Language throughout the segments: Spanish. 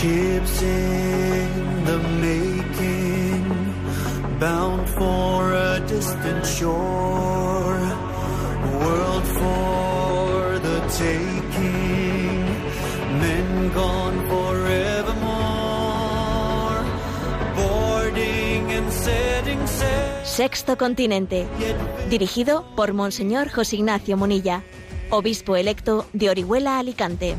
Ships in the making, bound for a distant shore, world for the taking, men gone forevermore, boarding and setting sail. Sexto Continente, dirigido por Monseñor José Ignacio Munilla, obispo electo de Orihuela, Alicante.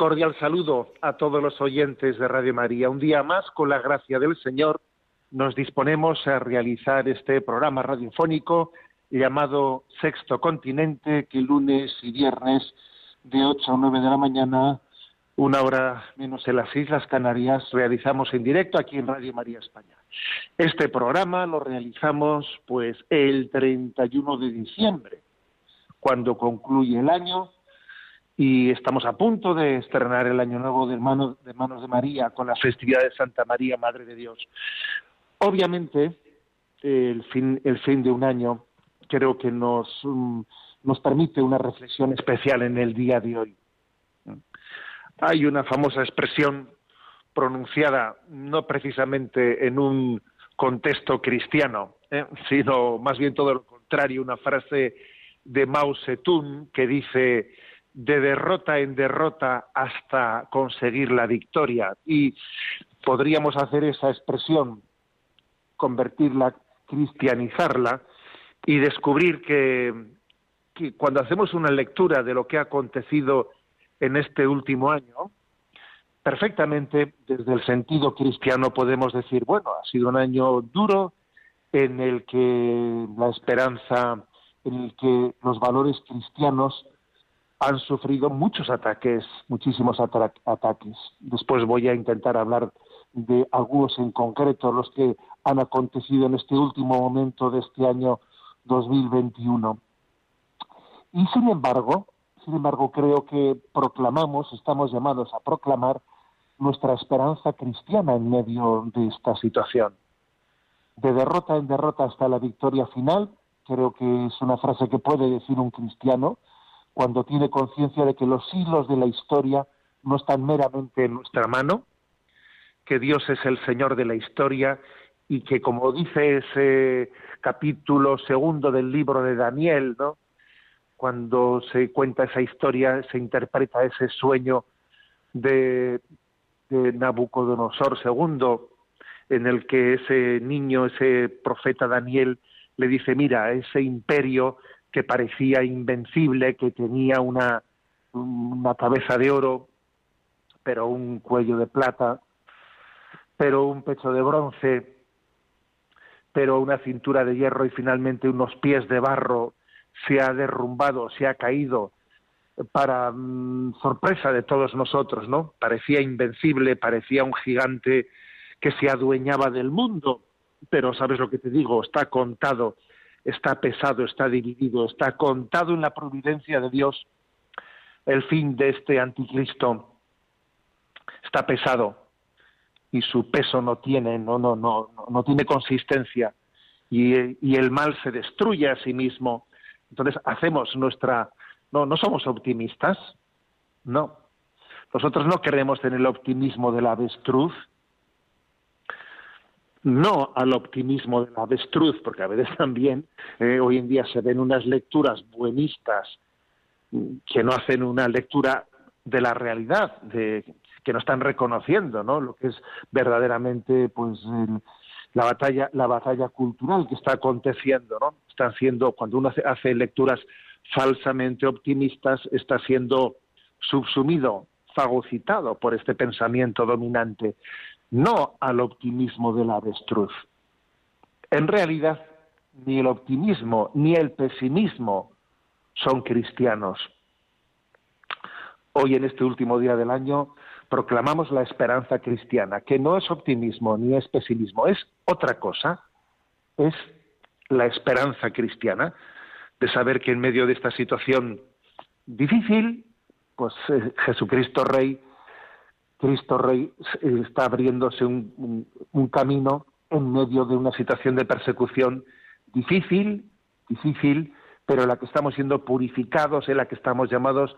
Cordial saludo a todos los oyentes de Radio María. Un día más, con la gracia del Señor, nos disponemos a realizar este programa radiofónico llamado Sexto Continente, que lunes y viernes de 8 a 9 de la mañana, una hora menos en las Islas Canarias, realizamos en directo aquí en Radio María España. Este programa lo realizamos pues el 31 de diciembre, cuando concluye el año y estamos a punto de estrenar el Año Nuevo de de, manos de María con la festividad de Santa María, Madre de Dios. Obviamente, el fin, el fin de un año creo que nos, mm, nos permite una reflexión especial en el día de hoy. Hay una famosa expresión pronunciada no precisamente en un contexto cristiano, ¿eh? sino más bien todo lo contrario, una frase de Mao Zedong que dice de derrota en derrota hasta conseguir la victoria. Y podríamos hacer esa expresión, convertirla, cristianizarla y descubrir que, que cuando hacemos una lectura de lo que ha acontecido en este último año, perfectamente desde el sentido cristiano podemos decir, bueno, ha sido un año duro en el que la esperanza, en el que los valores cristianos han sufrido muchos ataques, muchísimos ata- ataques. Después voy a intentar hablar de algunos en concreto, los que han acontecido en este último momento de este año 2021. Y sin embargo, sin embargo, creo que proclamamos, estamos llamados a proclamar nuestra esperanza cristiana en medio de esta situación. De derrota en derrota hasta la victoria final, creo que es una frase que puede decir un cristiano cuando tiene conciencia de que los hilos de la historia no están meramente en nuestra mano, que Dios es el Señor de la historia y que, como dice ese capítulo segundo del libro de Daniel, ¿no? cuando se cuenta esa historia, se interpreta ese sueño de, de Nabucodonosor II, en el que ese niño, ese profeta Daniel, le dice, mira, ese imperio que parecía invencible, que tenía una, una cabeza de oro, pero un cuello de plata, pero un pecho de bronce, pero una cintura de hierro y finalmente unos pies de barro, se ha derrumbado, se ha caído para mm, sorpresa de todos nosotros, ¿no? Parecía invencible, parecía un gigante que se adueñaba del mundo, pero sabes lo que te digo, está contado está pesado, está dividido, está contado en la providencia de Dios el fin de este anticristo. Está pesado y su peso no tiene, no, no, no, no tiene consistencia y, el mal se destruye a sí mismo. Entonces hacemos nuestra, no, no somos optimistas, no. Nosotros no creemos en el optimismo de la avestruz, no al optimismo de la avestruz, porque a veces también eh, hoy en día se ven unas lecturas buenistas que no hacen una lectura de la realidad, de, que no están reconociendo ¿no? lo que es verdaderamente pues la batalla la batalla cultural que está aconteciendo no están siendo cuando uno hace, hace lecturas falsamente optimistas está siendo subsumido fagocitado por este pensamiento dominante no al optimismo del avestruz. En realidad, ni el optimismo ni el pesimismo son cristianos. Hoy, en este último día del año, proclamamos la esperanza cristiana, que no es optimismo ni es pesimismo, es otra cosa, es la esperanza cristiana de saber que en medio de esta situación difícil, pues eh, Jesucristo Rey Cristo Rey está abriéndose un, camino en medio de una situación de persecución difícil, difícil, pero en la que estamos siendo purificados, en la que estamos llamados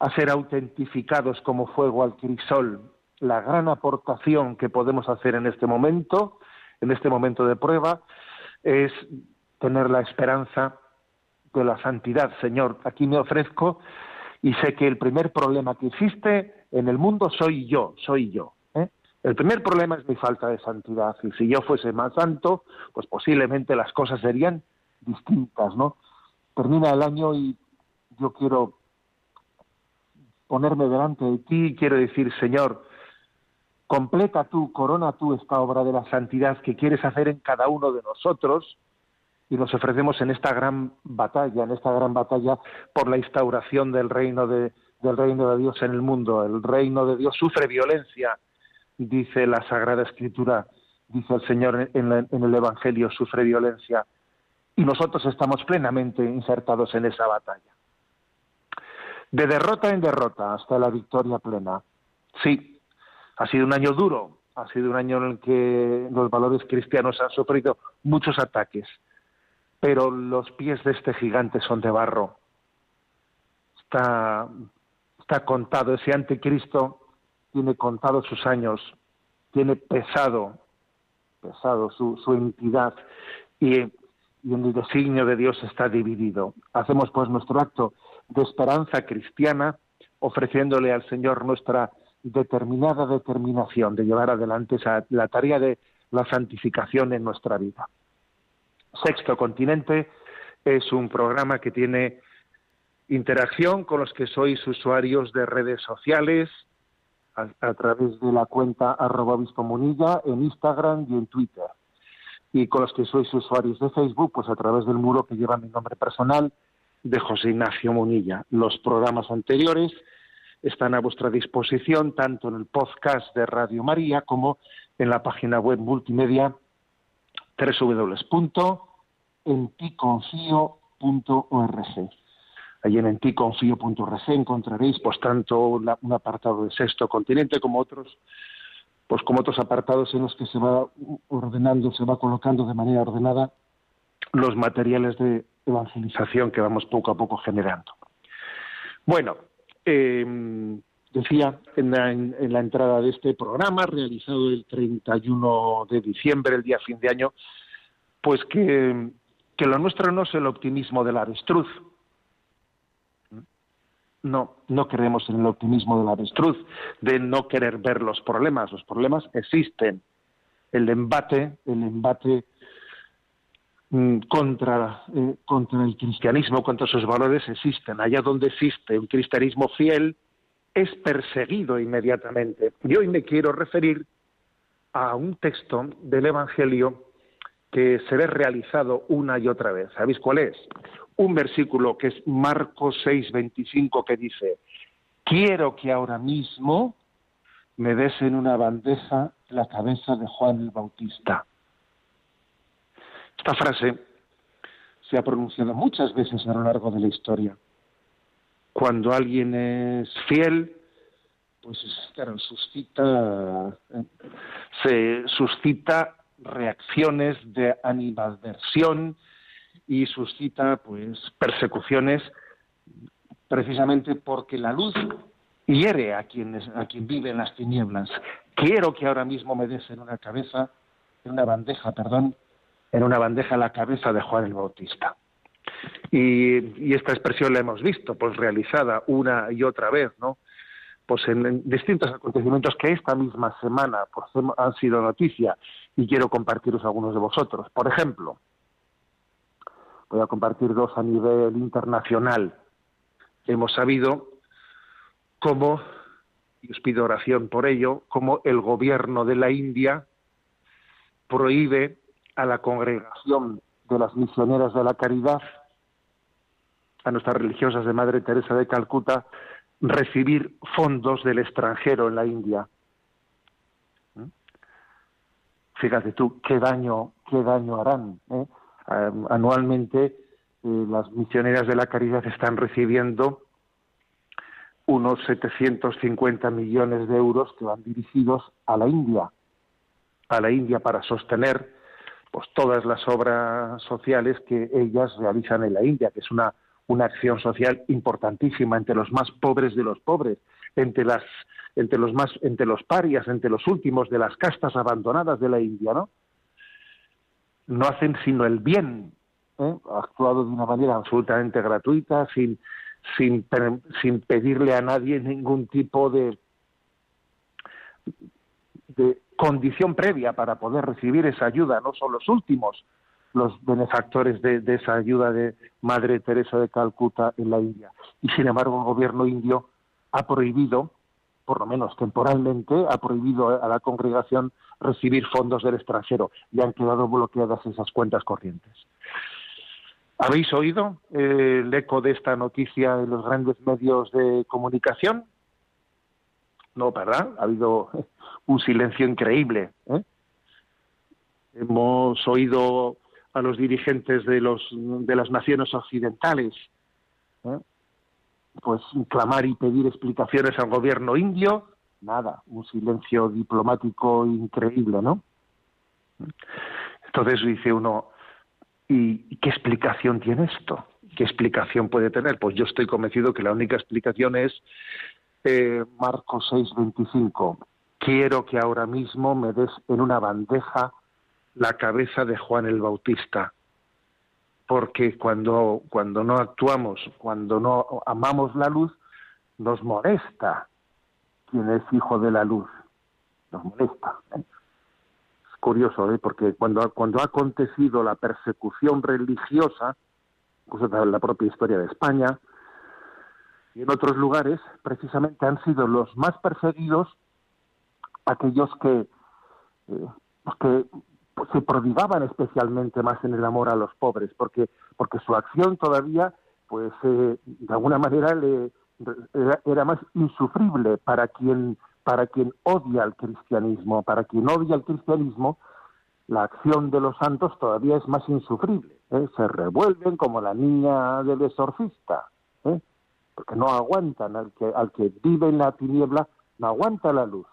a ser autentificados como fuego al crisol. La gran aportación que podemos hacer en este momento, en este momento de prueba, es tener la esperanza de la santidad. Señor, aquí me ofrezco y sé que el primer problema que existe en el mundo soy yo, soy yo. ¿eh? El primer problema es mi falta de santidad. Y si yo fuese más santo, pues posiblemente las cosas serían distintas, ¿no? Termina el año y yo quiero ponerme delante de ti y quiero decir, Señor, completa tú, corona tú esta obra de la santidad que quieres hacer en cada uno de nosotros y nos ofrecemos en esta gran batalla, en esta gran batalla por la instauración del reino de, Dios en el mundo. El reino de Dios sufre violencia, dice la Sagrada Escritura, dice el Señor en, el Evangelio, sufre violencia. Y nosotros estamos plenamente insertados en esa batalla. De derrota en derrota hasta la victoria plena. Sí, ha sido un año duro, ha sido un año en el que los valores cristianos han sufrido muchos ataques, pero los pies de este gigante son de barro. Está contado, ese anticristo tiene contado sus años, tiene pesado, pesado su, su entidad y, y en el designio de Dios está dividido. Hacemos pues nuestro acto de esperanza cristiana ofreciéndole al Señor nuestra determinada determinación de llevar adelante esa, la tarea de la santificación en nuestra vida. Sexto Continente es un programa que tiene interacción con los que sois usuarios de redes sociales a, través de la cuenta arroba Munilla en Instagram y en Twitter. Y con los que sois usuarios de Facebook, pues a través del muro que lleva mi nombre personal de José Ignacio Munilla. Los programas anteriores están a vuestra disposición tanto en el podcast de Radio María como en la página web multimedia www.enticonfio.org. Allí en enticonfio.org encontraréis pues tanto un apartado de sexto continente como otros pues como otros apartados en los que se va ordenando, se va colocando de manera ordenada los materiales de evangelización que vamos poco a poco generando. Bueno, em, decía en la, en la, entrada de este programa, realizado el 31 de diciembre, el día fin de año, pues que, que lo nuestro no es el optimismo del avestruz, no, no creemos en el optimismo de la avestruz, de no querer ver los problemas. Los problemas existen. El embate, el embate mm, contra, eh, contra el cristianismo, contra sus valores existen. Allá donde existe un cristianismo fiel, es perseguido inmediatamente. Y hoy me quiero referir a un texto del Evangelio que se ve realizado una y otra vez. ¿Sabéis cuál es? un versículo que es Marcos 6, 25, que dice, quiero que ahora mismo me des en una bandeja la cabeza de Juan el Bautista. Esta frase se ha pronunciado muchas veces a lo largo de la historia. Cuando alguien es fiel, pues claro, suscita, eh, se suscita reacciones de animadversión y suscita pues persecuciones precisamente porque la luz hiere a quien, a quien vive en las tinieblas. Quiero que ahora mismo me des en una cabeza, en una bandeja, perdón, en una bandeja la cabeza de Juan el Bautista. Y, esta expresión la hemos visto, pues realizada una y otra vez, ¿no? Pues en, distintos acontecimientos que esta misma semana pues, han sido noticia y quiero compartiros algunos de vosotros. Por ejemplo, voy a compartir dos a nivel internacional. Hemos sabido cómo, y os pido oración por ello, cómo el gobierno de la India prohíbe a la congregación de las misioneras de la caridad, a nuestras religiosas de Madre Teresa de Calcuta, recibir fondos del extranjero en la India. ¿Mm? Fíjate tú, qué daño, qué daño harán. ¿eh? Anualmente eh, las misioneras de la caridad están recibiendo unos 750 millones de euros que van dirigidos a la India, a la India para sostener pues todas las obras sociales que ellas realizan en la India, que es una, una acción social importantísima entre los más pobres de los pobres, entre las entre los más entre los parias, entre los últimos de las castas abandonadas de la India, ¿no? No hacen sino el bien, ¿eh? actuado de una manera absolutamente gratuita, sin sin, sin pedirle a nadie ningún tipo de, de condición previa para poder recibir esa ayuda. No son los últimos los benefactores de, esa ayuda de Madre Teresa de Calcuta en la India. Y sin embargo el gobierno indio ha prohibido, por lo menos temporalmente, ha prohibido a la congregación recibir fondos del extranjero y han quedado bloqueadas esas cuentas corrientes. ¿Habéis oído eh, el eco de esta noticia en los grandes medios de comunicación? No, ¿verdad? Ha habido un silencio increíble. ¿eh? Hemos oído a los dirigentes de, los, de las naciones occidentales ¿eh? pues clamar y pedir explicaciones al gobierno indio. Nada, un silencio diplomático increíble, ¿no? Entonces dice uno, ¿Y qué explicación tiene esto? ¿Qué explicación puede tener? Pues yo estoy convencido que la única explicación es eh, Marcos 6:25. Quiero que ahora mismo me des en una bandeja la cabeza de Juan el Bautista. Porque cuando, cuando no actuamos, cuando no amamos la luz, nos molesta quien es hijo de la luz. Nos molesta. ¿eh? curioso, ¿eh? porque cuando, cuando ha acontecido la persecución religiosa, pues en la propia historia de España y en otros lugares, precisamente han sido los más perseguidos aquellos que, eh, que se prodigaban especialmente más en el amor a los pobres, porque, porque su acción todavía, pues eh, de alguna manera le, era, era más insufrible para quien para quien odia el cristianismo, para quien odia el cristianismo, la acción de los santos todavía es más insufrible. ¿eh? Se revuelven como la niña del exorcista, ¿eh? porque no aguantan al que, al que vive en la tiniebla, no aguanta la luz.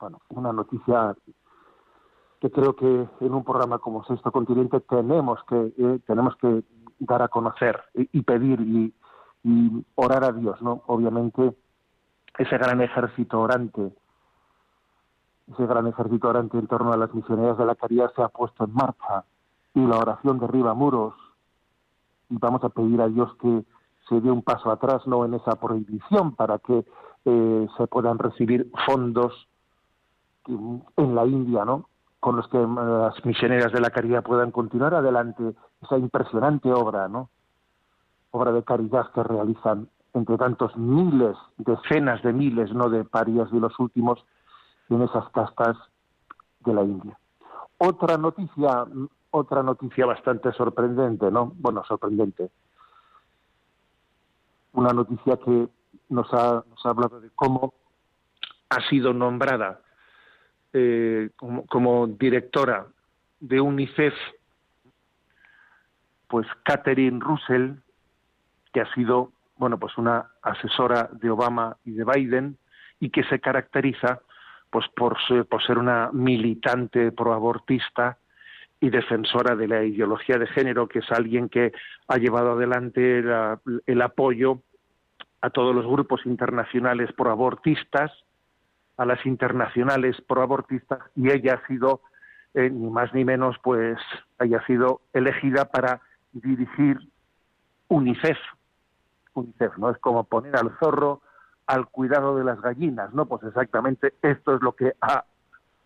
Bueno, una noticia que creo que en un programa como Sexto Continente tenemos que eh, tenemos que dar a conocer y, pedir y, orar a Dios, ¿no? Obviamente ese gran ejército orante, ese gran ejército orante en torno a las misioneras de la caridad se ha puesto en marcha y la oración derriba muros y vamos a pedir a Dios que se dé un paso atrás no en esa prohibición para que eh, se puedan recibir fondos en la India, ¿no? Con los que eh, las misioneras de la caridad puedan continuar adelante esa impresionante obra, ¿no? Obra de caridad que realizan entre tantos miles, decenas de miles, no de parias de los últimos, en esas castas de la India. Otra noticia, otra noticia bastante sorprendente, ¿no? Bueno, sorprendente. Una noticia que nos ha, nos ha hablado de cómo ha sido nombrada eh, como, directora de UNICEF pues Catherine Russell, que ha sido, bueno, pues una asesora de Obama y de Biden y que se caracteriza pues por ser una militante proabortista y defensora de la ideología de género, que es alguien que ha llevado adelante el apoyo a todos los grupos internacionales proabortistas, a las internacionales proabortistas, y ella ha sido, eh, ni más ni menos, pues, haya sido elegida para dirigir UNICEF. UNICEF, ¿no? Es como poner al zorro al cuidado de las gallinas, ¿no? Pues exactamente esto es lo que ha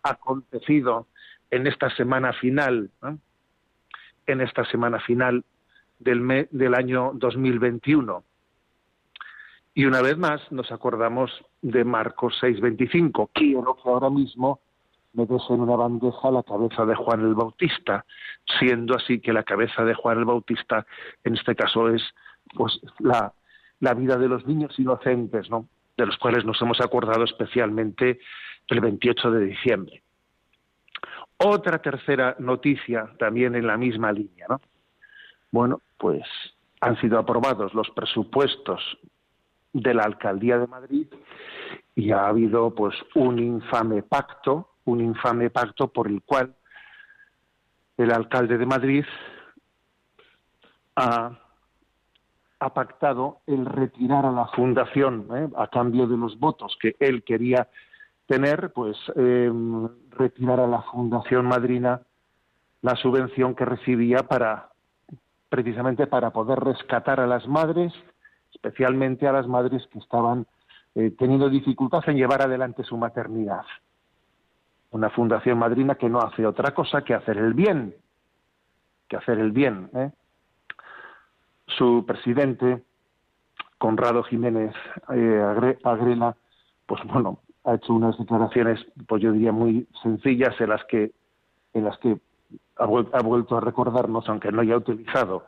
acontecido en esta semana final, en esta semana final del, del año 2021. Y una vez más nos acordamos de Marcos 6:25. Quiero que ahora mismo me des en una bandeja la cabeza de Juan el Bautista, siendo así que la cabeza de Juan el Bautista, en este caso, es pues la, la vida de los niños inocentes, ¿no? de los cuales nos hemos acordado especialmente el 28 de diciembre. Otra tercera noticia también en la misma línea, ¿no? Bueno, pues han sido aprobados los presupuestos de la alcaldía de Madrid y ha habido pues un infame pacto, un infame pacto por el cual el alcalde de Madrid ha pactado el retirar a la fundación ¿eh? a cambio de los votos que él quería tener, pues em, retirar a la fundación madrina la subvención que recibía para precisamente para poder rescatar a las madres, especialmente a las madres que estaban eh, teniendo dificultad en llevar adelante su maternidad. Una fundación madrina que no hace otra cosa que hacer el bien, que hacer el bien. ¿eh? su presidente, Conrado Jiménez eh, Agrela, pues bueno, ha hecho unas declaraciones, pues yo diría muy sencillas, en las que, en las que ha, vuelto a recordarnos, aunque no haya utilizado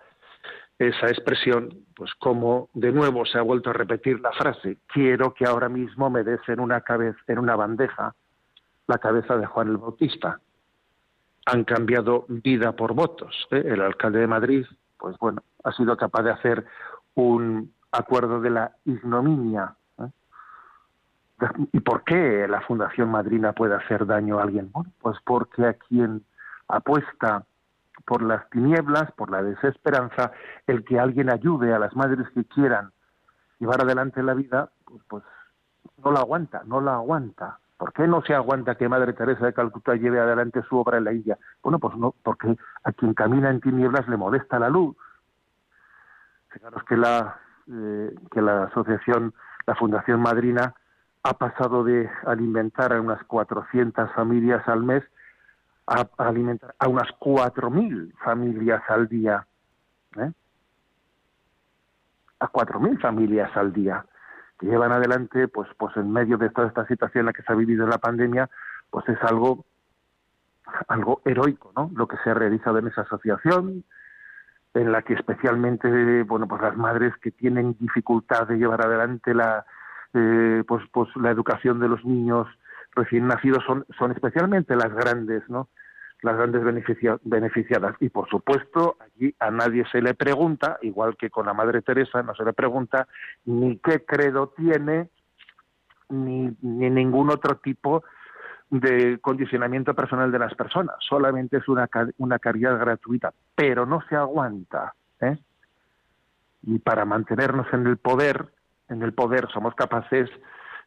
esa expresión, pues como de nuevo se ha vuelto a repetir la frase, quiero que ahora mismo me des en una cabeza, en una bandeja, la cabeza de Juan el Bautista. Han cambiado vida por votos. ¿eh? El alcalde de Madrid pues bueno, ha sido capaz de hacer un acuerdo de la ignominia. ¿eh? ¿Y por qué la Fundación Madrina puede hacer daño a alguien? Bueno, pues porque a quien apuesta por las tinieblas, por la desesperanza, el que alguien ayude a las madres que quieran llevar adelante la vida, pues, pues no la aguanta, no la aguanta. ¿Por qué no se aguanta que Madre Teresa de Calcuta lleve adelante su obra en la India? Bueno, pues no, porque a quien camina en tinieblas le molesta la luz. Fijaros que la, eh, que la asociación, la Fundación Madrina, ha pasado de alimentar a unas 400 familias al mes a, alimentar a unas 4.000 familias al día. ¿eh? A 4.000 familias al día que llevan adelante, pues, pues en medio de toda esta situación en la que se ha vivido la pandemia, pues es algo, algo heroico, ¿no? Lo que se ha realizado en esa asociación, en la que especialmente, bueno, pues las madres que tienen dificultad de llevar adelante la, eh, pues, pues la educación de los niños recién nacidos son, son especialmente las grandes, ¿no? Las grandes beneficiadas. Y por supuesto, allí a nadie se le pregunta, igual que con la Madre Teresa, no se le pregunta ni qué credo tiene, ni, ni ningún otro tipo de condicionamiento personal de las personas. Solamente es una, una caridad gratuita, pero no se aguanta. ¿eh? Y para mantenernos en el poder, en el poder somos capaces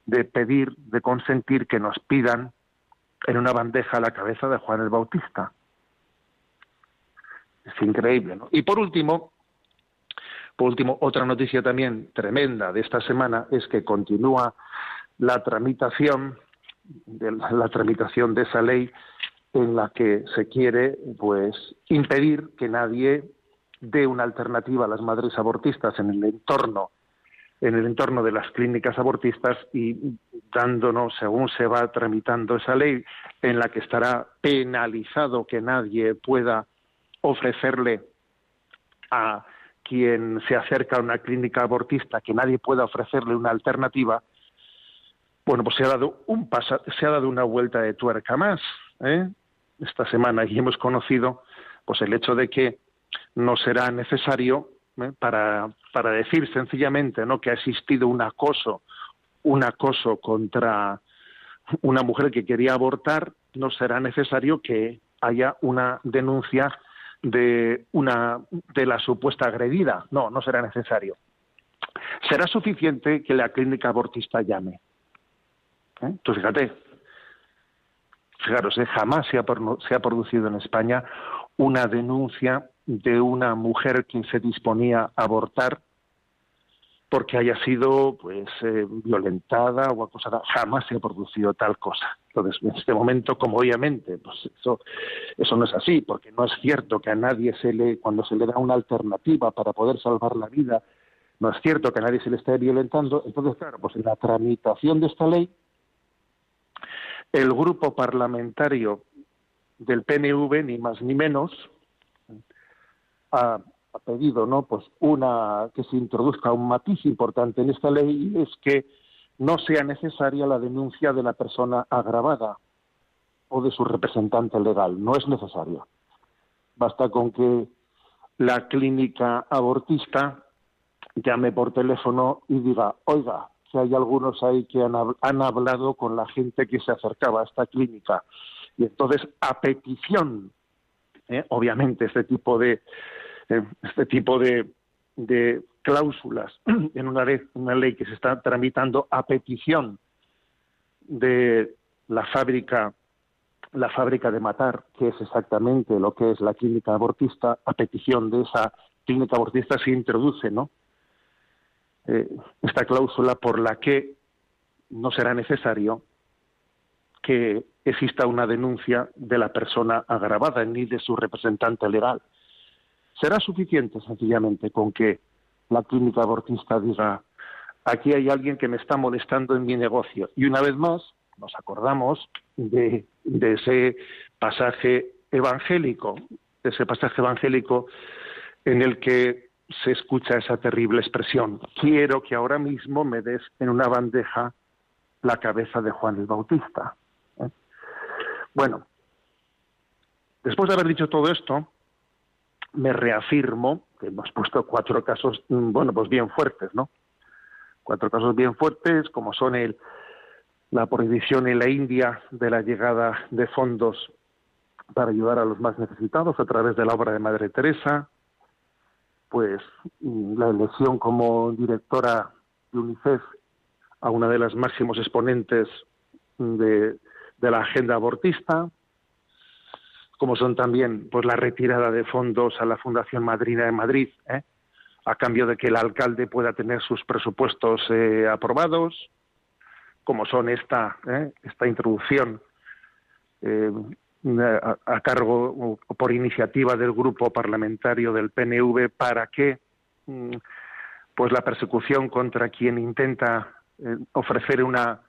de pedir, de consentir que nos pidan en una bandeja a la cabeza de Juan el Bautista. Es increíble, ¿no? Y por último, por último, otra noticia también tremenda de esta semana es que continúa la tramitación de la, la tramitación de esa ley en la que se quiere pues impedir que nadie dé una alternativa a las madres abortistas en el entorno en el entorno de las clínicas abortistas y dándonos, según se va tramitando esa ley, en la que estará penalizado que nadie pueda ofrecerle a quien se acerca a una clínica abortista, que nadie pueda ofrecerle una alternativa, bueno, pues se ha dado un paso, se ha dado una vuelta de tuerca más ¿eh? esta semana y hemos conocido pues el hecho de que no será necesario ¿eh? para, para decir sencillamente ¿no? que ha existido un acoso, un acoso contra una mujer que quería abortar, no será necesario que haya una denuncia de una de la supuesta agredida. No, no será necesario. Será suficiente que la clínica abortista llame. ¿Eh? Tú fíjate, fijaros, ¿eh? jamás se ha, se ha producido en España una denuncia de una mujer que se disponía a abortar porque haya sido pues eh, violentada o acosada. Jamás se ha producido tal cosa. Entonces en este momento como obviamente pues eso eso no es así porque no es cierto que a nadie se le cuando se le da una alternativa para poder salvar la vida no es cierto que a nadie se le esté violentando. Entonces claro pues en la tramitación de esta ley el grupo parlamentario del PNV ni más ni menos ha, pedido no pues una que se introduzca un matiz importante en esta ley es que no sea necesaria la denuncia de la persona agravada o de su representante legal. No es necesario. Basta con que la clínica abortista llame por teléfono y diga oiga que hay algunos ahí que han, han hablado con la gente que se acercaba a esta clínica y entonces a petición ¿eh? obviamente este tipo de este tipo de cláusulas en una ley, una ley que se está tramitando a petición de la fábrica la fábrica de matar, que es exactamente lo que es la clínica abortista, a petición de esa clínica abortista se introduce, ¿no? Eh, esta cláusula por la que no será necesario que exista una denuncia de la persona agravada ni de su representante legal. Será suficiente sencillamente con que la clínica abortista diga aquí hay alguien que me está molestando en mi negocio. Y una vez más nos acordamos de, ese pasaje evangélico, de ese pasaje evangélico en el que se escucha esa terrible expresión. Quiero que ahora mismo me des en una bandeja la cabeza de Juan el Bautista. Bueno, después de haber dicho todo esto, me reafirmo que hemos puesto cuatro casos, mm, bueno, pues bien fuertes, ¿no? Cuatro casos bien fuertes, como son el, la prohibición en la India de la llegada de fondos para ayudar a los más necesitados a través de la obra de Madre Teresa, pues mm, la elección como directora de UNICEF a una de las máximos exponentes de, de la agenda abortista, como son también pues la retirada de fondos a la Fundación Madrina de Madrid, ¿eh? a cambio de que el alcalde pueda tener sus presupuestos eh, aprobados, como son esta ¿eh? esta introducción a, cargo o por iniciativa del grupo parlamentario del PNV para que mm, pues la persecución contra quien intenta ofrecer una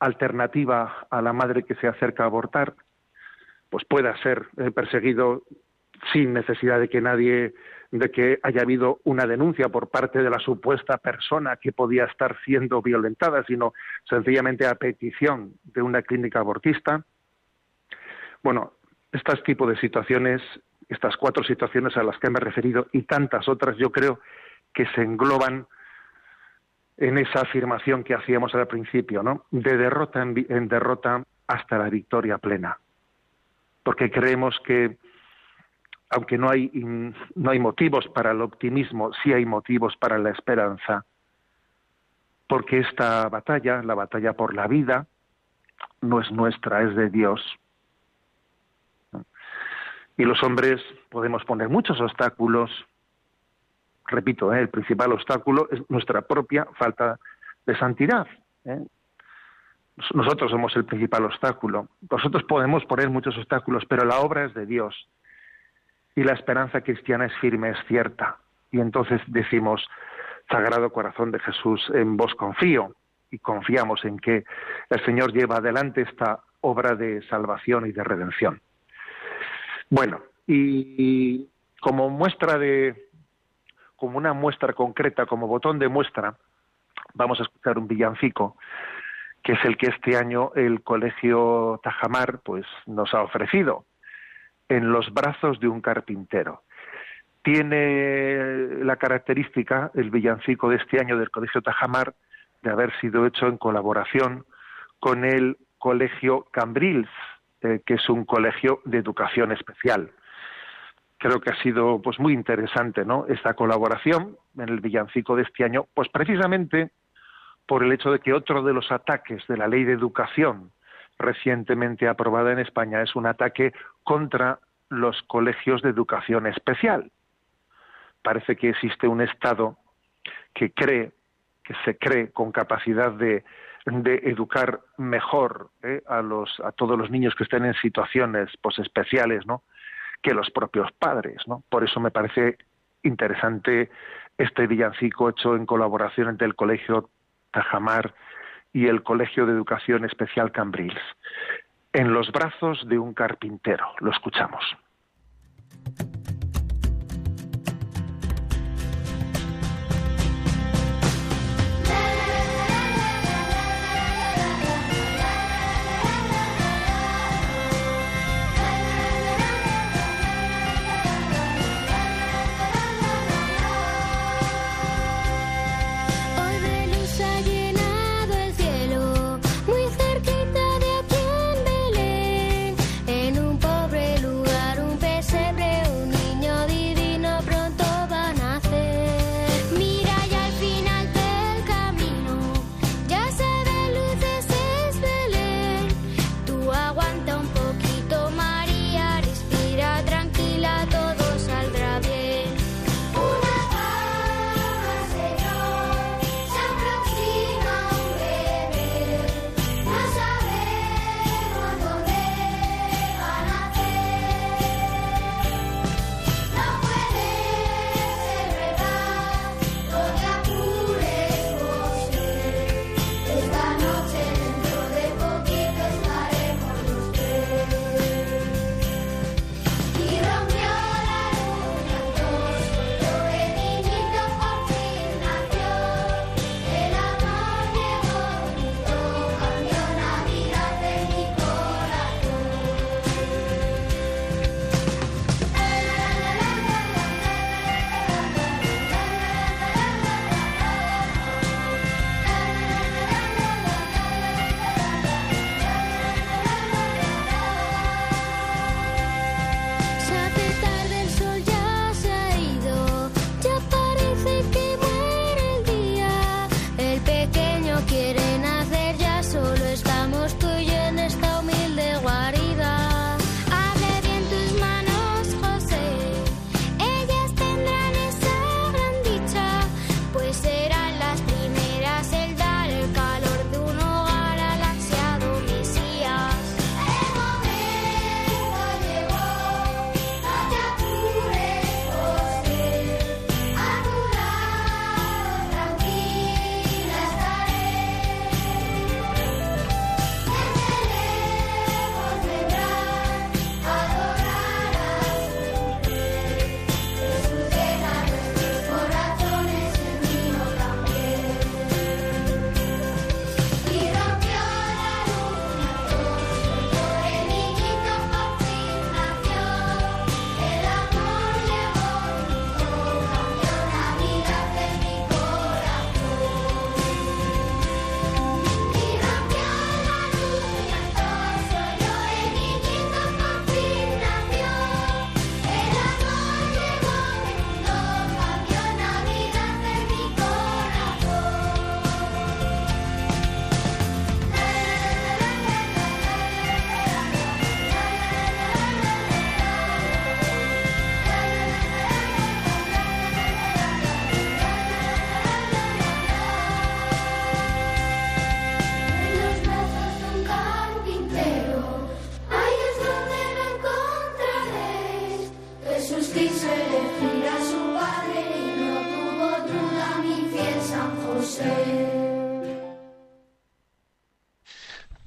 alternativa a la madre que se acerca a abortar pues pueda ser eh, perseguido sin necesidad de que nadie de que haya habido una denuncia por parte de la supuesta persona que podía estar siendo violentada, sino sencillamente a petición de una clínica abortista. Bueno, estos tipos de situaciones, estas cuatro situaciones a las que me he referido y tantas otras, yo creo que se engloban en esa afirmación que hacíamos al principio, ¿no? De derrota en derrota hasta la victoria plena porque creemos que aunque no hay no hay motivos para el optimismo, sí hay motivos para la esperanza, porque esta batalla, la batalla por la vida, no es nuestra, es de Dios. Y los hombres podemos poner muchos obstáculos. Repito, ¿eh? el principal obstáculo es nuestra propia falta de santidad. ¿eh? nosotros somos el principal obstáculo. Nosotros podemos poner muchos obstáculos, pero la obra es de Dios. Y la esperanza cristiana es firme, es cierta. Y entonces decimos, Sagrado Corazón de Jesús, en vos confío. Y confiamos en que el Señor lleva adelante esta obra de salvación y de redención. Bueno, y como muestra de, como una muestra concreta, como botón de muestra, vamos a escuchar un villancico que es el que este año el Colegio Tajamar pues nos ha ofrecido en los brazos de un carpintero. Tiene la característica, el villancico de este año del Colegio Tajamar, de haber sido hecho en colaboración con el Colegio Cambrils, eh, que es un colegio de educación especial. Creo que ha sido pues muy interesante. Esta colaboración en el villancico de este año, pues precisamente por el hecho de que otro de los ataques de la ley de educación recientemente aprobada en España es un ataque contra los colegios de educación especial. Parece que existe un Estado que cree, que se cree con capacidad de, de educar mejor ¿eh? a, los, a todos los niños que estén en situaciones pues, especiales, ¿no? Que los propios padres, ¿no? Por eso me parece interesante este villancico hecho en colaboración entre el Colegio Tajamar y el Colegio de Educación Especial Cambrils. En los brazos de un carpintero. Lo escuchamos.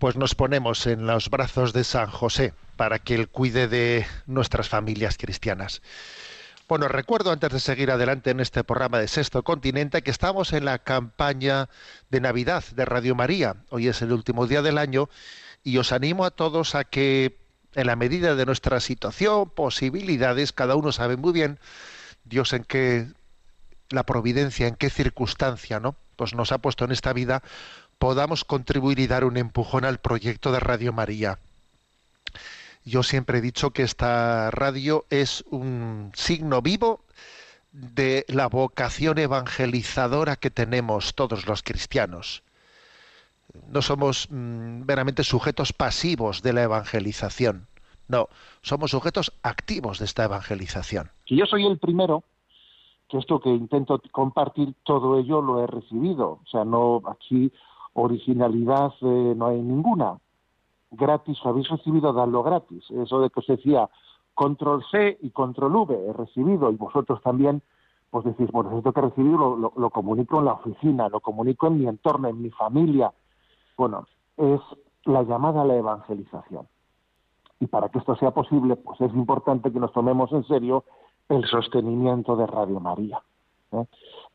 Pues nos ponemos en los brazos de San José para que él cuide de nuestras familias cristianas. Bueno, recuerdo antes de seguir adelante en este programa de Sexto Continente que estamos en la campaña de Navidad de Radio María. Hoy es el último día del año y os animo a todos a que, en la medida de nuestra situación, posibilidades, cada uno sabe muy bien Dios en qué la providencia, en qué circunstancia, ¿no? Pues nos ha puesto en esta vida, podamos contribuir y dar un empujón al proyecto de Radio María. Yo siempre he dicho que esta radio es un signo vivo de la vocación evangelizadora que tenemos todos los cristianos. No somos mm, meramente sujetos pasivos de la evangelización. No, somos sujetos activos de esta evangelización. Y yo soy el primero que esto que intento compartir, todo ello lo he recibido. O sea, no aquí originalidad eh, no hay ninguna. Gratis, lo habéis recibido, dadlo gratis. Eso de que os decía control C y control V, he recibido, y vosotros también, pues decís, bueno, esto que he recibido lo comunico en la oficina, lo comunico en mi entorno, en mi familia. Bueno, es la llamada a la evangelización. Y para que esto sea posible, pues es importante que nos tomemos en serio el sostenimiento de Radio María. ¿Eh?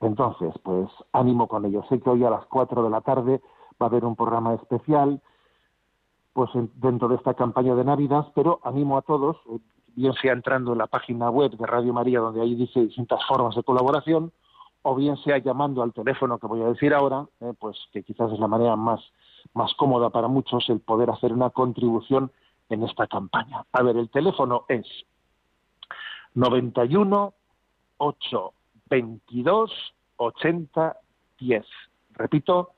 Entonces, pues ánimo con ello. Sé que hoy a las 4 de la tarde va a haber un programa especial pues en- dentro de esta campaña de Navidad, pero animo a todos, eh, bien sea entrando en la página web de Radio María, donde ahí dice distintas formas de colaboración, o bien sea llamando al teléfono que voy a decir ahora, eh, pues que quizás es la manera más, más cómoda para muchos el poder hacer una contribución en esta campaña. A ver, el teléfono es 91 8 22 80 10. Repito,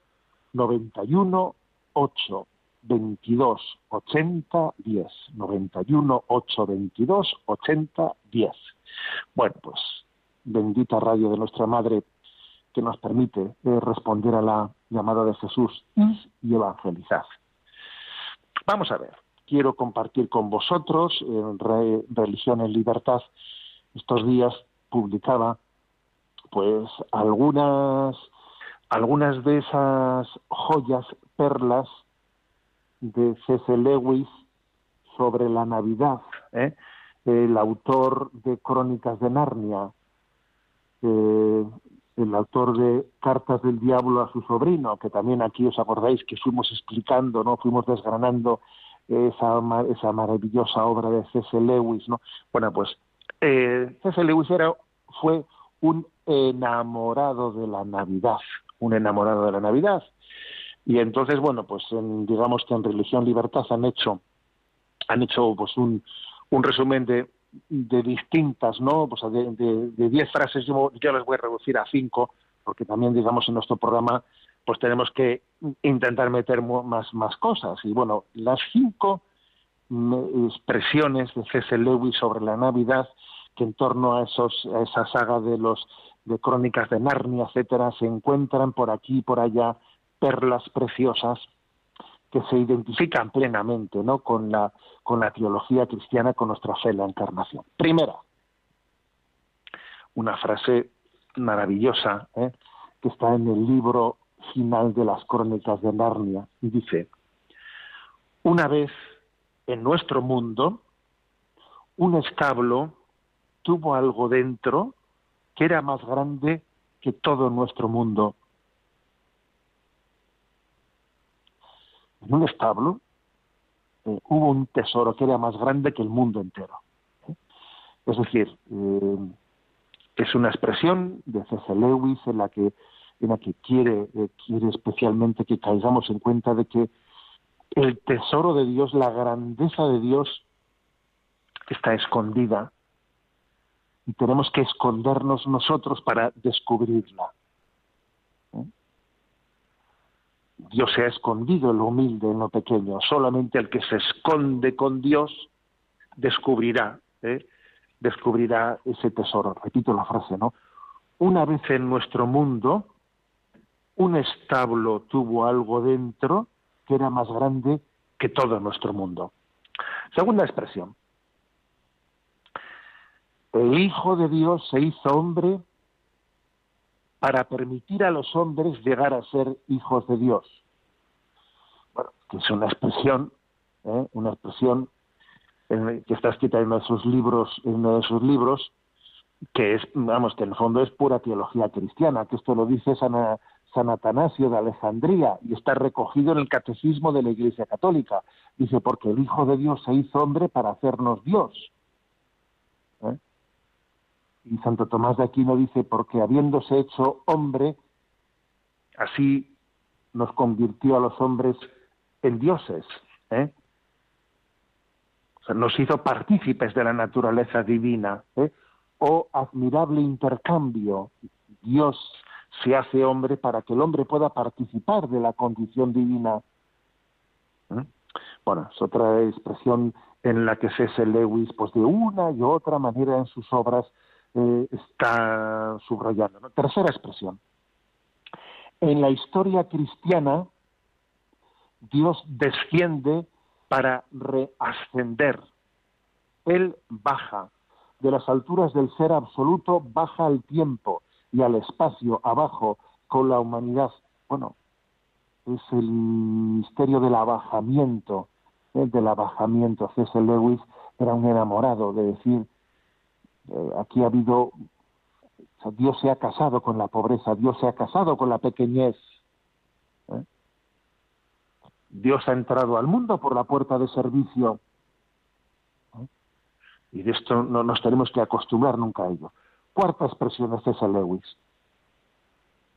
91 8 22 80 10. 91 8 22 80 10. Bueno, pues bendita radio de nuestra Madre que nos permite eh, responder a la llamada de Jesús y evangelizar. Vamos a ver, quiero compartir con vosotros en Re- Religión en Libertad estos días publicaba pues algunas algunas de esas joyas perlas de C.C. Lewis sobre la Navidad, ¿eh? el autor de Crónicas de Narnia, eh, el autor de Cartas del Diablo a su sobrino, que también aquí os acordáis que fuimos explicando, no, fuimos desgranando esa, esa maravillosa obra de C.S. Lewis, ¿no? Bueno, pues eh. Lewis era, fue un enamorado de la Navidad, un enamorado de la Navidad. Y entonces, bueno, pues en- digamos que en Religión Libertad han hecho, han hecho pues un, un resumen de, de distintas, ¿no? Pues de, de, diez frases, yo, yo las voy a reducir a cinco, porque también, digamos, en nuestro programa, pues tenemos que intentar meter más, más cosas. Y bueno, las cinco expresiones de C.S. Lewis sobre la Navidad, en torno a, esos, a esa saga de los de crónicas de Narnia, etcétera, se encuentran por aquí y por allá perlas preciosas que se identifican plenamente ¿no? con, la, con la teología cristiana, con nuestra fe en la encarnación. Primera, una frase maravillosa ¿eh? que está en el libro final de las crónicas de Narnia y dice, una vez en nuestro mundo, un establo tuvo algo dentro que era más grande que todo nuestro mundo. En un establo eh, hubo un tesoro que era más grande que el mundo entero. ¿eh? Es decir, eh, es una expresión de C.S. Lewis en la que, en la que quiere, quiere especialmente que caigamos en cuenta de que el tesoro de Dios, la grandeza de Dios, está escondida y tenemos que escondernos nosotros para descubrirla. ¿Eh? Dios se ha escondido en lo humilde, en lo pequeño. Solamente el que se esconde con Dios descubrirá, ¿eh? descubrirá ese tesoro. Repito la frase, ¿no? Una vez en nuestro mundo, un establo tuvo algo dentro que era más grande que todo nuestro mundo. Segunda expresión. El Hijo de Dios se hizo hombre para permitir a los hombres llegar a ser hijos de Dios. Bueno, que es una expresión, ¿eh? una expresión en- que está escrita en uno de sus libros, en uno de sus libros, que es, vamos, que en el fondo es pura teología cristiana, que esto lo dice San, San Atanasio de Alejandría y está recogido en el catecismo de la Iglesia Católica. Dice, porque el Hijo de Dios se hizo hombre para hacernos Dios. Y Santo Tomás de Aquino dice, porque habiéndose hecho hombre, así nos convirtió a los hombres en dioses. ¿eh? Nos hizo partícipes de la naturaleza divina. ¿eh? O admirable intercambio. Dios se hace hombre para que el hombre pueda participar de la condición divina. ¿eh? Bueno, es otra expresión en la que C.S. Lewis, pues de una y otra manera en sus obras, eh, está subrayando. Tercera expresión. En la historia cristiana, Dios desciende para reascender. Él baja. De las alturas del ser absoluto baja al tiempo y al espacio abajo con la humanidad. Bueno, es el misterio del abajamiento, ¿eh? del abajamiento. C.S. Lewis era un enamorado de decir, aquí ha habido, Dios se ha casado con la pobreza, Dios se ha casado con la pequeñez. ¿eh? Dios ha entrado al mundo por la puerta de servicio. ¿eh? Y de esto no nos tenemos que acostumbrar nunca a ello. Cuarta expresión es César Lewis.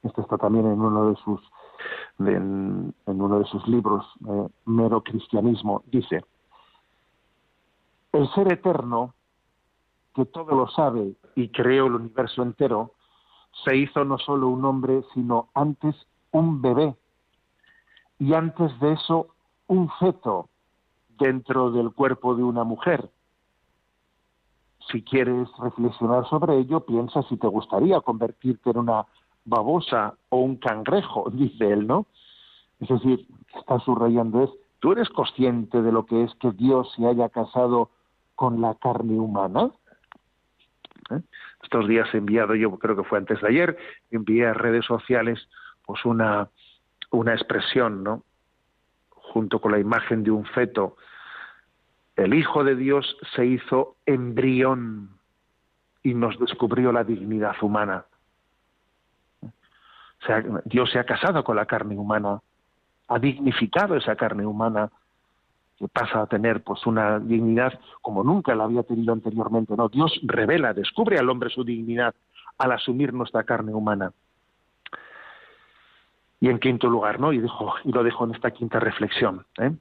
Esto está también en uno de sus en uno de sus libros, eh, Mero Cristianismo. Dice: El ser eterno, que todo lo sabe y creó el universo entero, se hizo no solo un hombre, sino antes un bebé y antes de eso un feto dentro del cuerpo de una mujer. Si quieres reflexionar sobre ello, piensa si te gustaría convertirte en una babosa o un cangrejo, dice él, ¿no? Es decir, está subrayando es, ¿tú eres consciente de lo que es que Dios se haya casado con la carne humana? ¿Eh? Estos días he enviado, yo creo que fue antes de ayer, envié a redes sociales pues una, una expresión, ¿no? Junto con la imagen de un feto. El Hijo de Dios se hizo embrión y nos descubrió la dignidad humana. O sea, Dios se ha casado con la carne humana, ha dignificado esa carne humana que pasa a tener pues una dignidad como nunca la había tenido anteriormente. No, Dios revela, descubre al hombre su dignidad al asumir nuestra carne humana. Y en quinto lugar, ¿no? Y, lo dejo en esta quinta reflexión. ¿eh?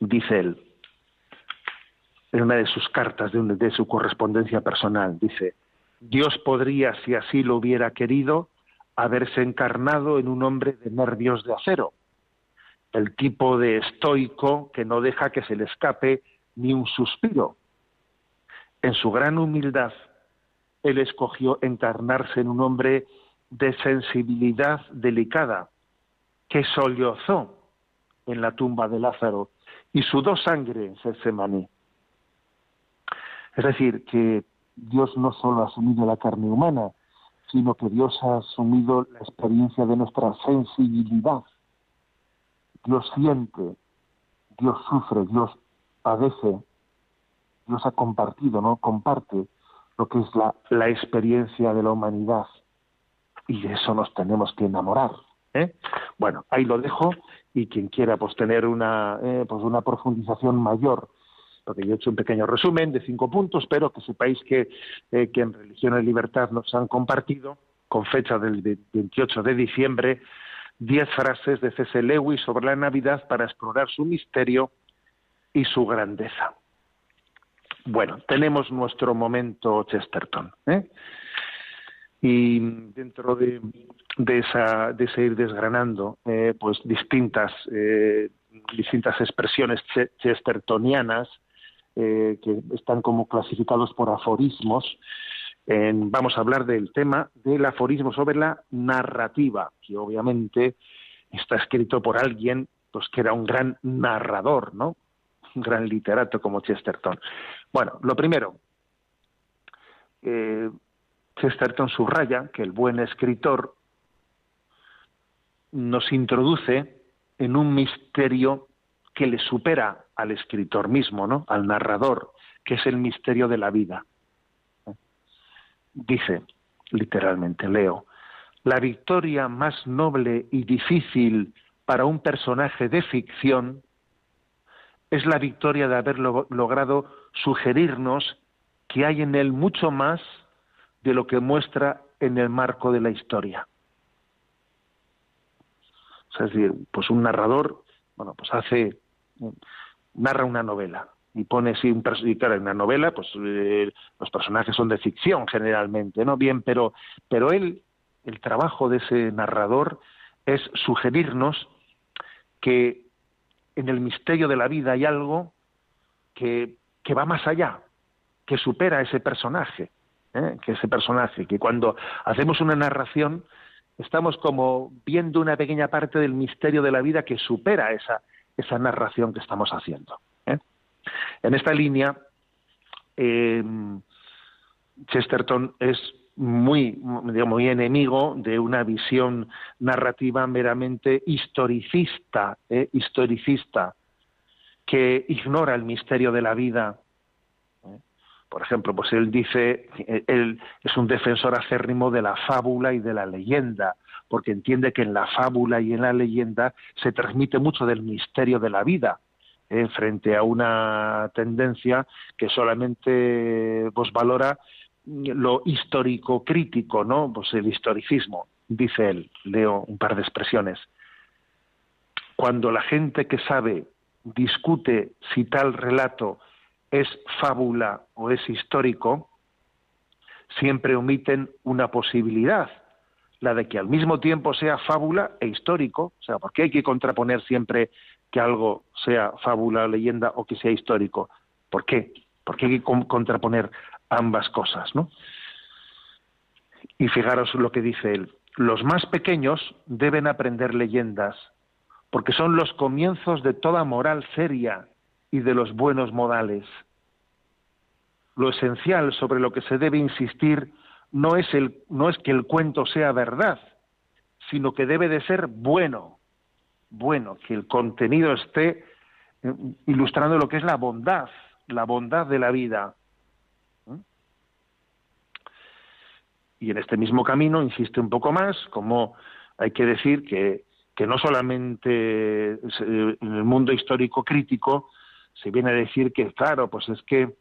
Dice él, en una de sus cartas, de su correspondencia personal, dice, Dios podría, si así lo hubiera querido, haberse encarnado en un hombre de nervios de acero, el tipo de estoico que no deja que se le escape ni un suspiro. En su gran humildad, él escogió encarnarse en un hombre de sensibilidad delicada, que sollozó en la tumba de Lázaro y sudó sangre en Getsemaní. Es decir, que Dios no solo ha asumido la carne humana, sino que Dios ha asumido la experiencia de nuestra sensibilidad. Dios siente, Dios sufre, Dios padece, Dios ha compartido, ¿no? Comparte lo que es la, la experiencia de la humanidad. Y de eso nos tenemos que enamorar. ¿eh? Bueno, ahí lo dejo y quien quiera pues tener una, eh, pues una profundización mayor porque yo he hecho un pequeño resumen de cinco puntos, pero que sepáis que, eh, que en Religión y Libertad nos han compartido, con fecha del ve- 28 de diciembre, diez frases de C.S. Lewis sobre la Navidad para explorar su misterio y su grandeza. Bueno, tenemos nuestro momento Chesterton. ¿eh? Y dentro de, de, esa, de ese ir desgranando, eh, pues distintas, eh, distintas expresiones che- chestertonianas, que están como clasificados por aforismos. Vamos a hablar del tema del aforismo sobre la narrativa, que obviamente está escrito por alguien pues que era un gran narrador, ¿no? Un gran literato como Chesterton. Bueno, lo primero, eh, Chesterton subraya que el buen escritor nos introduce en un misterio que le supera al escritor mismo, ¿no? Al narrador, que es el misterio de la vida. Dice, literalmente, leo, la victoria más noble y difícil para un personaje de ficción es la victoria de haber lo- logrado sugerirnos que hay en él mucho más de lo que muestra en el marco de la historia. Es decir, pues un narrador, bueno, pues hace, narra una novela y pone sí un y claro, en una novela, pues eh, los personajes son de ficción generalmente, ¿no? Bien, pero, pero él, el trabajo de ese narrador es sugerirnos que en el misterio de la vida hay algo que, que va más allá, que supera a ese personaje, ¿eh? que ese personaje, que cuando hacemos una narración estamos como viendo una pequeña parte del misterio de la vida que supera esa, esa narración que estamos haciendo. En esta línea, eh, Chesterton es muy, digamos, muy enemigo de una visión narrativa meramente historicista, ¿eh? historicista, que ignora el misterio de la vida. ¿eh? Por ejemplo, pues él dice, eh, él es un defensor acérrimo de la fábula y de la leyenda, porque entiende que en la fábula y en la leyenda se transmite mucho del misterio de la vida, frente a una tendencia que solamente pues valora lo histórico crítico, ¿no? Pues el historicismo, dice él, leo un par de expresiones. Cuando la gente que sabe discute si tal relato es fábula o es histórico, siempre omiten una posibilidad, la de que al mismo tiempo sea fábula e histórico, o sea, ¿por qué hay que contraponer siempre que algo sea fábula leyenda o que sea histórico? ¿Por qué? ¿Por qué hay que con- contraponer ambas cosas, no? Y fijaros lo que dice él. Los más pequeños deben aprender leyendas, porque son los comienzos de toda moral seria y de los buenos modales. Lo esencial sobre lo que se debe insistir no es, el, no es que el cuento sea verdad, sino que debe de ser bueno, bueno, que el contenido esté eh, ilustrando lo que es la bondad, la bondad de la vida. ¿Mm? Y en este mismo camino insiste un poco más, como hay que decir que, que no solamente se- en el mundo histórico crítico se viene a decir que, claro, pues es que,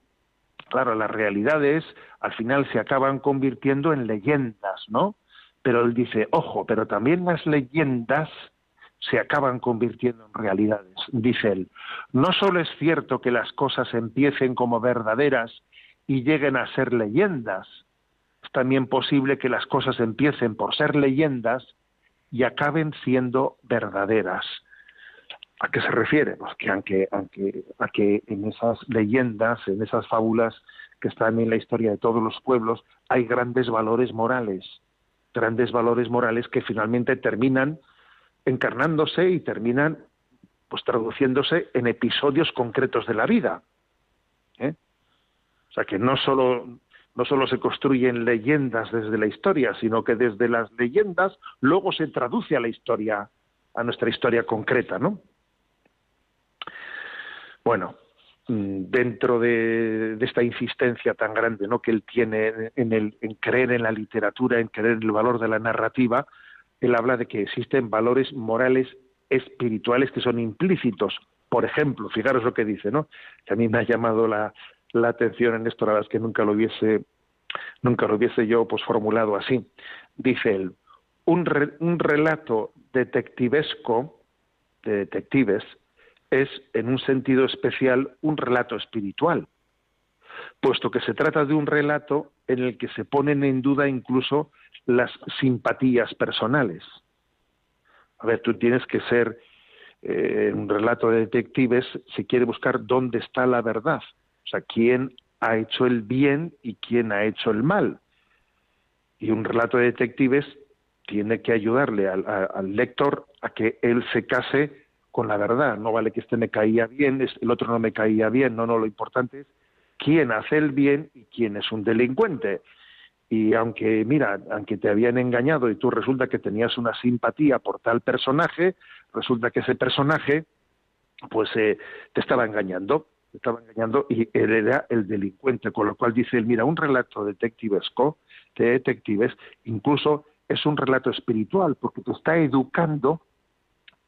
claro, las realidades al final se acaban convirtiendo en leyendas, ¿no? Pero él dice, ojo, pero también las leyendas se acaban convirtiendo en realidades. Dice él, no solo es cierto que las cosas empiecen como verdaderas y lleguen a ser leyendas, es también posible que las cosas empiecen por ser leyendas y acaben siendo verdaderas. ¿A qué se refiere? Pues que aunque, aunque, a que en esas leyendas, en esas fábulas que están en la historia de todos los pueblos, hay grandes valores morales, grandes valores morales que finalmente terminan encarnándose y terminan pues traduciéndose en episodios concretos de la vida. ¿eh? O sea que no solo no solo se construyen leyendas desde la historia, sino que desde las leyendas luego se traduce a la historia, a nuestra historia concreta, ¿no? Bueno, dentro de, esta insistencia tan grande ¿no? que él tiene en, en el, en creer en la literatura, en creer en el valor de la narrativa, él habla de que existen valores morales espirituales que son implícitos. Por ejemplo, fijaros lo que dice, ¿no? Que a mí me ha llamado la, la atención en esto, la verdad es que nunca lo hubiese, nunca lo hubiese yo pues formulado así. Dice él, un, re- un relato detectivesco de detectives es, en un sentido especial, un relato espiritual, puesto que se trata de un relato en el que se ponen en duda incluso las simpatías personales. A ver, tú tienes que ser eh, un relato de detectives si quiere buscar dónde está la verdad, o sea, quién ha hecho el bien y quién ha hecho el mal. Y un relato de detectives tiene que ayudarle al, al lector a que él se case con la verdad. No vale que este me caía bien, el otro no me caía bien. No, no, lo importante es quién hace el bien y quién es un delincuente. Y aunque, mira, aunque te habían engañado y tú resulta que tenías una simpatía por tal personaje, resulta que ese personaje, pues, eh, te estaba engañando, te estaba engañando y él era el delincuente. Con lo cual dice él, mira, un relato detectivesco, de detectives, incluso es un relato espiritual, porque te está educando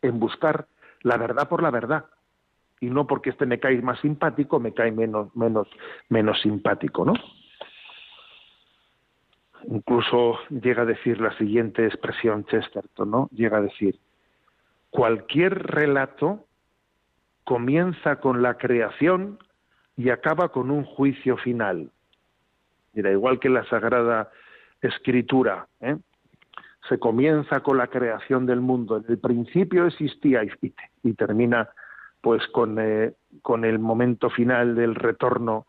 en buscar la verdad por la verdad y no porque este me cae más simpático, me cae menos, menos, menos simpático, ¿no? Incluso llega a decir la siguiente expresión Chesterton, ¿no? Llega a decir, cualquier relato comienza con la creación y acaba con un juicio final. Mira, igual que la Sagrada Escritura, ¿eh? se comienza con la creación del mundo. En el principio existía y, y termina pues con, eh, con el momento final del retorno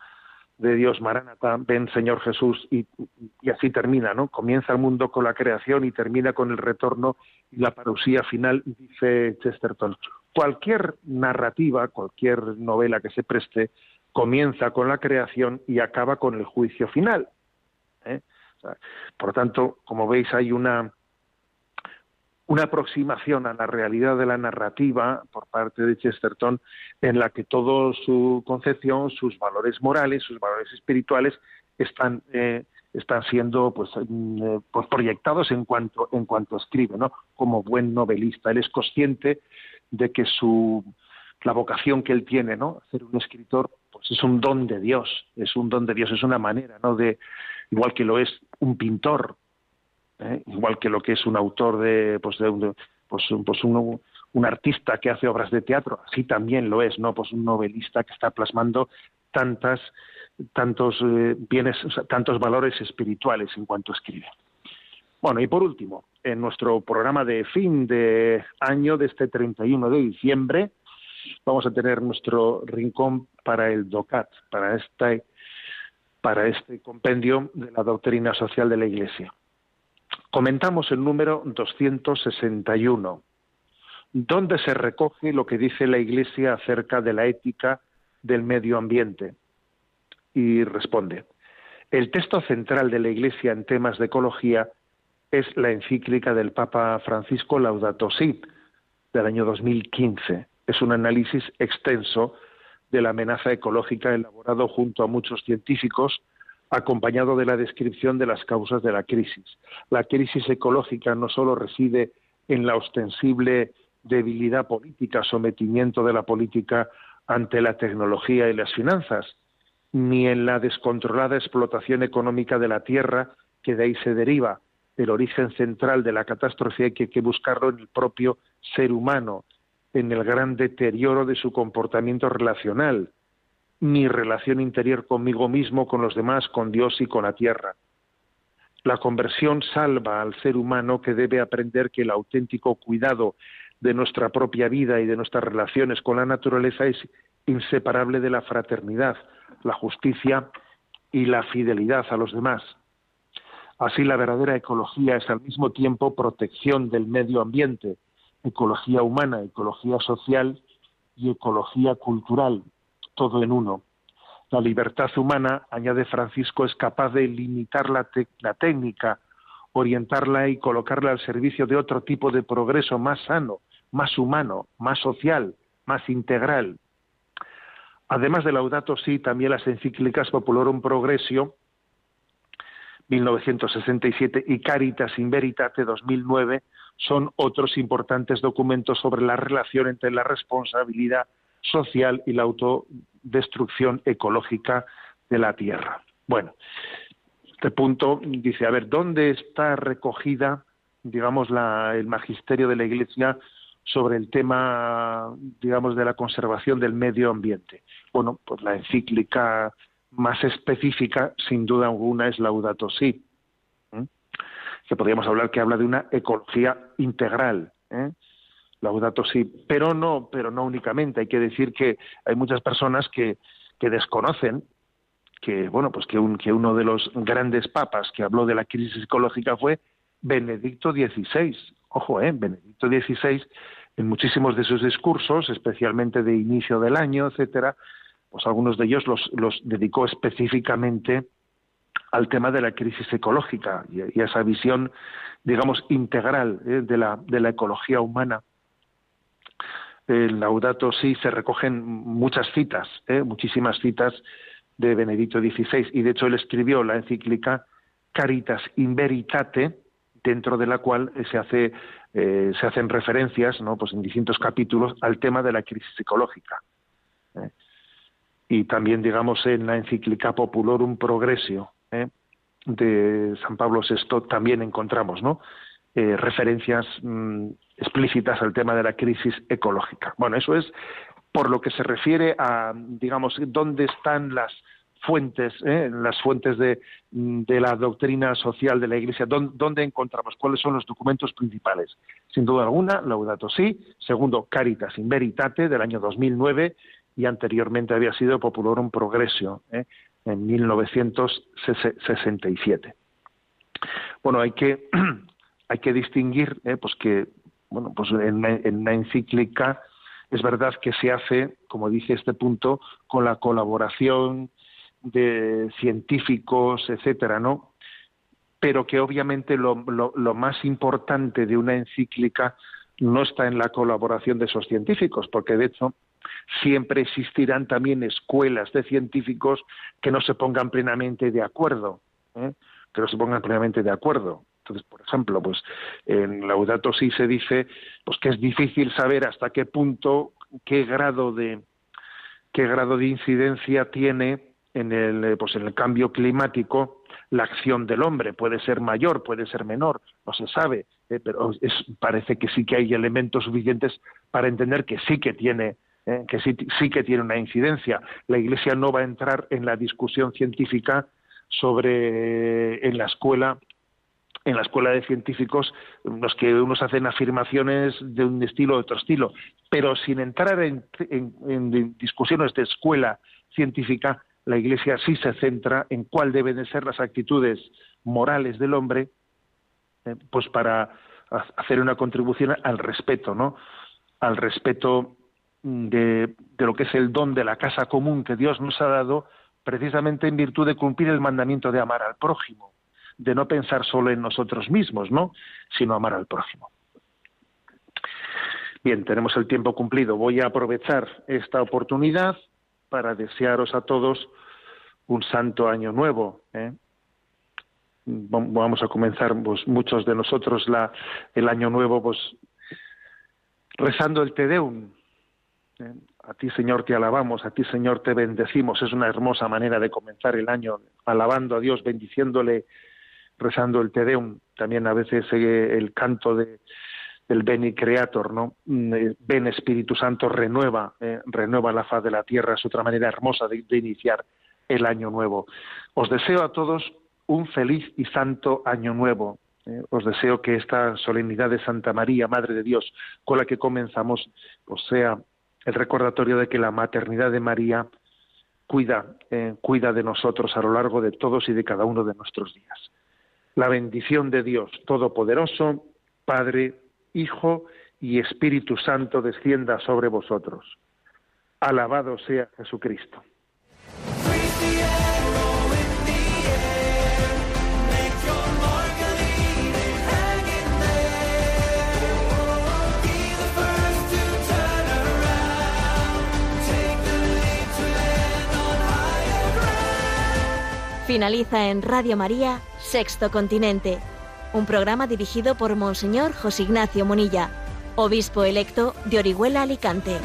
de Dios Maranatha, ven Señor Jesús, y, y, así termina, ¿no? Comienza el mundo con la creación y termina con el retorno y la parusía final, dice Chesterton. Cualquier narrativa, cualquier novela que se preste, comienza con la creación y acaba con el juicio final. ¿eh? Por tanto, como veis, hay una, una aproximación a la realidad de la narrativa por parte de Chesterton en la que toda su concepción, sus valores morales, sus valores espirituales están eh, están siendo pues, eh, pues proyectados en cuanto en cuanto escribe, ¿no? Como buen novelista, él es consciente de que su la vocación que él tiene, ¿no? Ser un escritor, pues es un don de Dios, es un don de Dios, es una manera, ¿no? De igual que lo es un pintor, ¿eh? igual que lo que es un autor de, pues, de, un, pues, pues un, un, artista que hace obras de teatro, así también lo es, ¿no? Pues un novelista que está plasmando tantas, tantos eh, bienes, o sea, tantos valores espirituales en cuanto escribe. Bueno, y por último, en nuestro programa de fin de año de este 31 de diciembre, vamos a tener nuestro rincón para el DOCAT, para este, para este compendio de la doctrina social de la Iglesia. Comentamos el número 261, donde se recoge lo que dice la Iglesia acerca de la ética del medio ambiente. Y responde, el texto central de la Iglesia en temas de ecología es la encíclica del Papa Francisco Laudato Si, del año 2015. Es un análisis extenso de la amenaza ecológica elaborado junto a muchos científicos acompañado de la descripción de las causas de la crisis. La crisis ecológica no solo reside en la ostensible debilidad política, sometimiento de la política ante la tecnología y las finanzas, ni en la descontrolada explotación económica de la tierra que de ahí se deriva. El origen central de la catástrofe hay que, que buscarlo en el propio ser humano, en el gran deterioro de su comportamiento relacional, mi relación interior conmigo mismo, con los demás, con Dios y con la tierra. La conversión salva al ser humano que debe aprender que el auténtico cuidado de nuestra propia vida y de nuestras relaciones con la naturaleza es inseparable de la fraternidad, la justicia y la fidelidad a los demás. Así la verdadera ecología es al mismo tiempo protección del medio ambiente, ecología humana, ecología social y ecología cultural, todo en uno. La libertad humana, añade Francisco, es capaz de limitar la, la técnica, orientarla y colocarla al servicio de otro tipo de progreso más sano, más humano, más social, más integral. Además de Laudato Si, también las encíclicas Populorum Progressio 1967 y Caritas in Veritate 2009 son otros importantes documentos sobre la relación entre la responsabilidad social y la autodestrucción ecológica de la tierra. Bueno, este punto dice, a ver, ¿dónde está recogida, digamos, la, el magisterio de la Iglesia sobre el tema, digamos, de la conservación del medio ambiente? Bueno, pues la encíclica más específica, sin duda alguna, es Laudato Si, ¿eh? que podríamos hablar que habla de una ecología integral, ¿eh? Laudato Si, pero no, pero no únicamente. Hay que decir que hay muchas personas que, que desconocen que bueno, pues que, un, que uno de los grandes papas que habló de la crisis ecológica fue Benedicto XVI. Ojo, eh, Benedicto XVI en muchísimos de sus discursos, especialmente de inicio del año, etcétera, pues algunos de ellos los, los dedicó específicamente al tema de la crisis ecológica y a esa visión, digamos, integral eh, de, la, de la ecología humana el Laudato Si se recogen muchas citas, ¿eh? muchísimas citas de Benedicto XVI, y de hecho él escribió la encíclica Caritas in Veritate, dentro de la cual se hace eh, se hacen referencias, ¿no? Pues en distintos capítulos al tema de la crisis ecológica. ¿eh? Y también, digamos, en la encíclica Populorum Progressio, ¿eh? de San Pablo VI también encontramos, ¿no? Eh, referencias mm, explícitas al tema de la crisis ecológica. Bueno, eso es por lo que se refiere a, digamos, dónde están las fuentes, ¿eh? las fuentes de, de, la doctrina social de la Iglesia, ¿dónde, encontramos? ¿Cuáles son los documentos principales? Sin duda alguna, Laudato Si, segundo, Caritas in Veritate, del año 2009, y anteriormente había sido Populorum Progressio, ¿eh? en 1967. Bueno, hay que, hay que distinguir, ¿eh? pues que, bueno, pues en, en una encíclica es verdad que se hace, como dice este punto, con la colaboración de científicos, etcétera, ¿no? Pero que obviamente lo, más importante de una encíclica no está en la colaboración de esos científicos, porque de hecho siempre existirán también escuelas de científicos que no se pongan plenamente de acuerdo, ¿eh? que no se pongan plenamente de acuerdo. Entonces, por ejemplo, pues en Laudato Si se dice pues que es difícil saber hasta qué punto, qué grado de qué grado de incidencia tiene en el pues en el cambio climático la acción del hombre puede ser mayor, puede ser menor, no se sabe, eh, pero parece que sí que hay elementos suficientes para entender que sí que tiene eh, que sí que tiene una incidencia. La Iglesia no va a entrar en la discusión científica sobre en la escuela en la escuela de científicos los que unos hacen afirmaciones de un estilo o otro estilo, pero sin entrar en, discusiones de escuela científica, la Iglesia sí se centra en cuál deben de ser las actitudes morales del hombre, eh, pues para hacer una contribución al respeto, ¿no? Al respeto de, de lo que es el don de la casa común que Dios nos ha dado, precisamente en virtud de cumplir el mandamiento de amar al prójimo de no pensar solo en nosotros mismos, ¿no? Sino amar al prójimo. Bien, tenemos el tiempo cumplido. Voy a aprovechar esta oportunidad para desearos a todos un santo año nuevo. ¿eh? Vamos a comenzar, pues, muchos de nosotros, la, el año nuevo, pues, rezando el Te Deum. ¿eh? A ti, Señor, te alabamos, a ti, Señor, te bendecimos. Es una hermosa manera de comenzar el año, alabando a Dios, bendiciéndole rezando el Te Deum, también a veces eh, el canto de, del Beni Creator, ¿no? Mm, eh, ven Espíritu Santo, renueva, eh, renueva la faz de la tierra, es otra manera hermosa de, iniciar el año nuevo. Os deseo a todos un feliz y santo año nuevo. os deseo que esta solemnidad de Santa María, Madre de Dios, con la que comenzamos, pues sea el recordatorio de que la maternidad de María cuida, cuida de nosotros a lo largo de todos y de cada uno de nuestros días. La bendición de Dios Todopoderoso, Padre, Hijo y Espíritu Santo descienda sobre vosotros. Alabado sea Jesucristo. Finaliza en Radio María, Sexto Continente, un programa dirigido por Monseñor José Ignacio Monilla, obispo electo de Orihuela Alicante.